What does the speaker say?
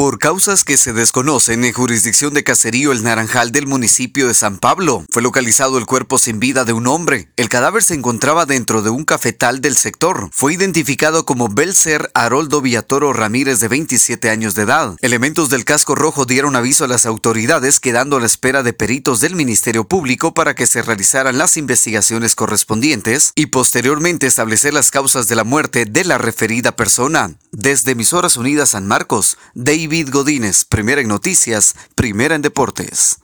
Por causas que se desconocen en jurisdicción de Caserío El Naranjal del municipio de San Pablo, fue localizado el cuerpo sin vida de un hombre. El cadáver se encontraba dentro de un cafetal del sector. Fue identificado como Belser Haroldo Villatoro Ramírez de 27 años de edad. Elementos del casco rojo dieron aviso a las autoridades quedando a la espera de peritos del Ministerio Público para que se realizaran las investigaciones correspondientes y posteriormente establecer las causas de la muerte de la referida persona. Desde Emisoras Unidas San Marcos, David Godínez, primera en noticias, primera en deportes.